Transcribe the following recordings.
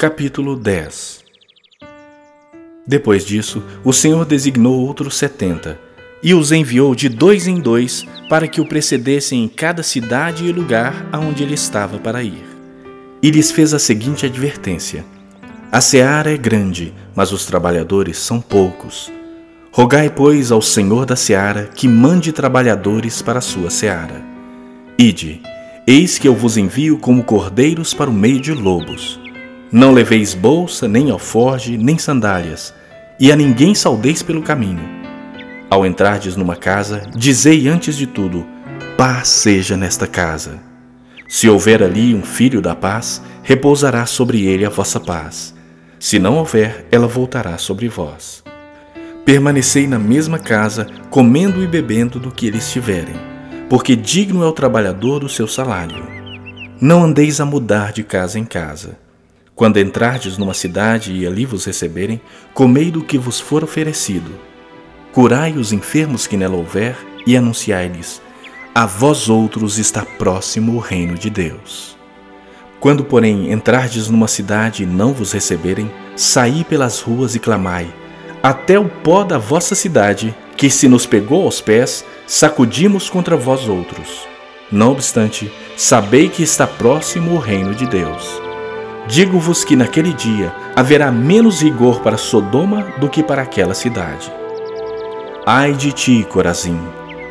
Capítulo 10 Depois disso, o Senhor designou outros setenta e os enviou de dois em dois para que o precedessem em cada cidade e lugar aonde ele estava para ir. E lhes fez a seguinte advertência: A seara é grande, mas os trabalhadores são poucos. Rogai, pois, ao Senhor da seara que mande trabalhadores para a sua seara. Ide, eis que eu vos envio como cordeiros para o meio de lobos. Não leveis bolsa, nem alforge, nem sandálias, e a ninguém saudeis pelo caminho ao entrardes numa casa, dizei antes de tudo: Paz seja nesta casa. Se houver ali um filho da paz, repousará sobre ele a vossa paz. Se não houver, ela voltará sobre vós. Permanecei na mesma casa, comendo e bebendo do que eles tiverem, porque digno é o trabalhador do seu salário. Não andeis a mudar de casa em casa. Quando entrardes numa cidade e ali vos receberem, comei do que vos for oferecido curai os enfermos que nela houver e anunciai-lhes: A vós outros está próximo o reino de Deus. Quando, porém, entrardes numa cidade e não vos receberem, saí pelas ruas e clamai: Até o pó da vossa cidade, que se nos pegou aos pés, sacudimos contra vós outros. Não obstante, sabei que está próximo o reino de Deus. Digo-vos que naquele dia haverá menos rigor para Sodoma do que para aquela cidade. Ai de ti, Corazim!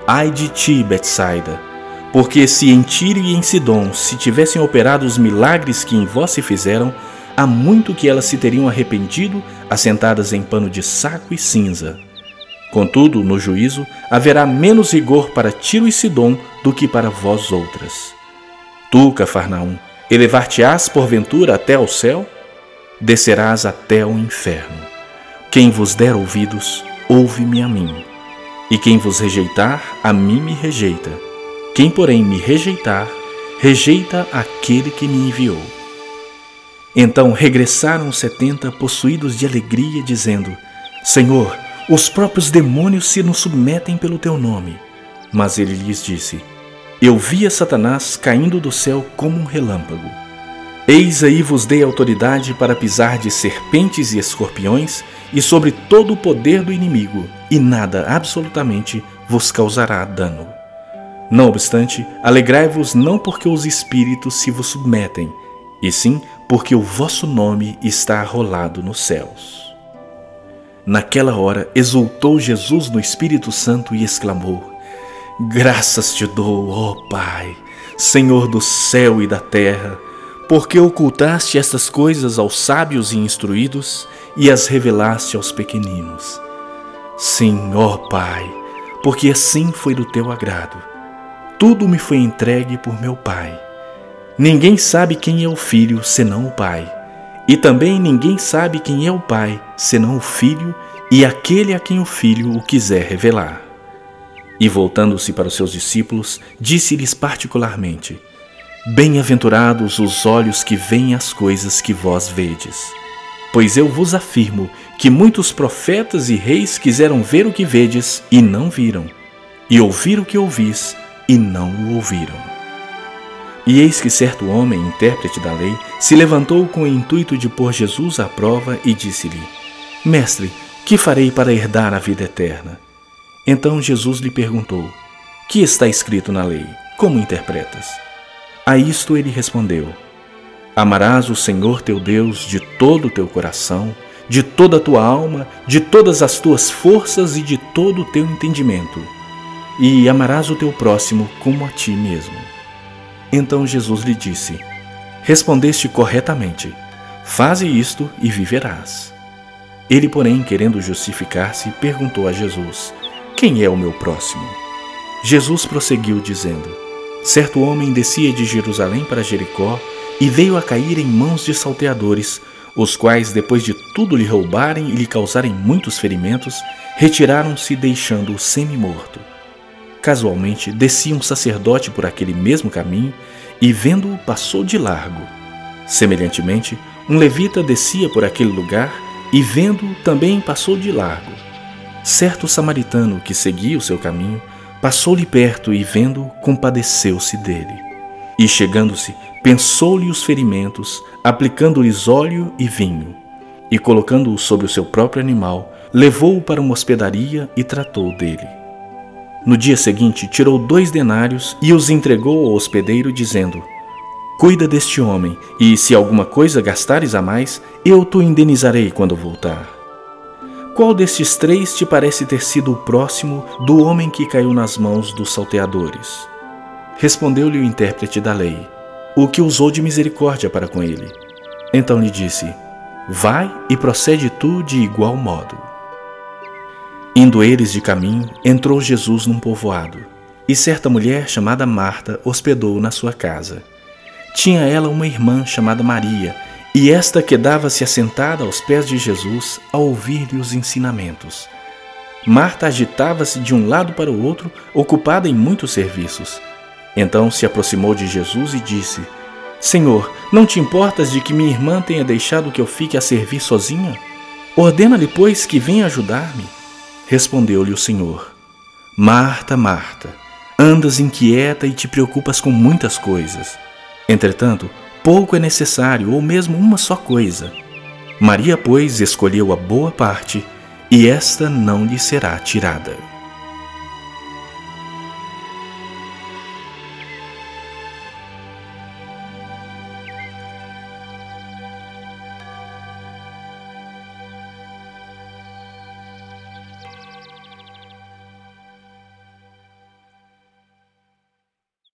Ai de ti, Betsaida! Porque se em Tiro e em Sidom se tivessem operado os milagres que em vós se fizeram, há muito que elas se teriam arrependido, assentadas em pano de saco e cinza. Contudo, no juízo, haverá menos rigor para Tiro e Sidom do que para vós outras. Tu, Cafarnaum, elevar-te-ás porventura até ao céu? Descerás até o inferno. Quem vos der ouvidos, ouve-me a mim. E quem vos rejeitar, a mim me rejeita. Quem, porém, me rejeitar, rejeita aquele que me enviou. Então regressaram os setenta possuídos de alegria, dizendo: Senhor, os próprios demônios se nos submetem pelo teu nome. Mas ele lhes disse: Eu via Satanás caindo do céu como um relâmpago. Eis aí vos dei autoridade para pisar de serpentes e escorpiões e sobre todo o poder do inimigo, e nada absolutamente vos causará dano. Não obstante, alegrai-vos não porque os espíritos se vos submetem, e sim porque o vosso nome está arrolado nos céus. Naquela hora exultou Jesus no Espírito Santo e exclamou: Graças te dou, ó Pai, Senhor do céu e da terra, porque ocultaste estas coisas aos sábios e instruídos e as revelaste aos pequeninos. Sim, ó Pai, porque assim foi do teu agrado. Tudo me foi entregue por meu Pai. Ninguém sabe quem é o Filho senão o Pai, e também ninguém sabe quem é o Pai senão o Filho e aquele a quem o Filho o quiser revelar. E voltando-se para os seus discípulos, disse-lhes particularmente: Bem-aventurados os olhos que veem as coisas que vós vedes. Pois eu vos afirmo que muitos profetas e reis quiseram ver o que vedes e não viram, e ouvir o que ouvis e não o ouviram. E eis que certo homem, intérprete da lei, se levantou com o intuito de pôr Jesus à prova e disse-lhe: Mestre, que farei para herdar a vida eterna? Então Jesus lhe perguntou: Que está escrito na lei? Como interpretas? A isto ele respondeu: Amarás o Senhor teu Deus de todo o teu coração, de toda a tua alma, de todas as tuas forças e de todo o teu entendimento, e amarás o teu próximo como a ti mesmo. Então Jesus lhe disse: Respondeste corretamente, faze isto e viverás. Ele, porém, querendo justificar-se, perguntou a Jesus: Quem é o meu próximo? Jesus prosseguiu, dizendo: Certo homem descia de Jerusalém para Jericó e veio a cair em mãos de salteadores, os quais, depois de tudo lhe roubarem e lhe causarem muitos ferimentos, retiraram-se deixando-o semi-morto. Casualmente, descia um sacerdote por aquele mesmo caminho e, vendo-o, passou de largo. Semelhantemente, um levita descia por aquele lugar e, vendo-o, também passou de largo. Certo samaritano que seguia o seu caminho passou-lhe perto e, vendo-o, compadeceu-se dele. E, chegando-se, pensou-lhe os ferimentos, aplicando-lhes óleo e vinho, e colocando-o sobre o seu próprio animal, levou-o para uma hospedaria e tratou dele. No dia seguinte, tirou dois denários e os entregou ao hospedeiro, dizendo: Cuida deste homem, e se alguma coisa gastares a mais, eu te indenizarei quando voltar. Qual destes três te parece ter sido o próximo do homem que caiu nas mãos dos salteadores? Respondeu-lhe o intérprete da lei, o que usou de misericórdia para com ele. Então lhe disse: Vai e procede tu de igual modo. Indo eles de caminho, entrou Jesus num povoado, e certa mulher chamada Marta hospedou na sua casa. Tinha ela uma irmã chamada Maria, e esta quedava-se assentada aos pés de Jesus a ouvir-lhe os ensinamentos. Marta agitava-se de um lado para o outro, ocupada em muitos serviços. Então se aproximou de Jesus e disse: Senhor, não te importas de que minha irmã tenha deixado que eu fique a servir sozinha? Ordena-lhe, pois, que venha ajudar-me. Respondeu-lhe o Senhor: Marta, Marta, andas inquieta e te preocupas com muitas coisas. Entretanto, pouco é necessário, ou mesmo uma só coisa. Maria, pois, escolheu a boa parte, e esta não lhe será tirada.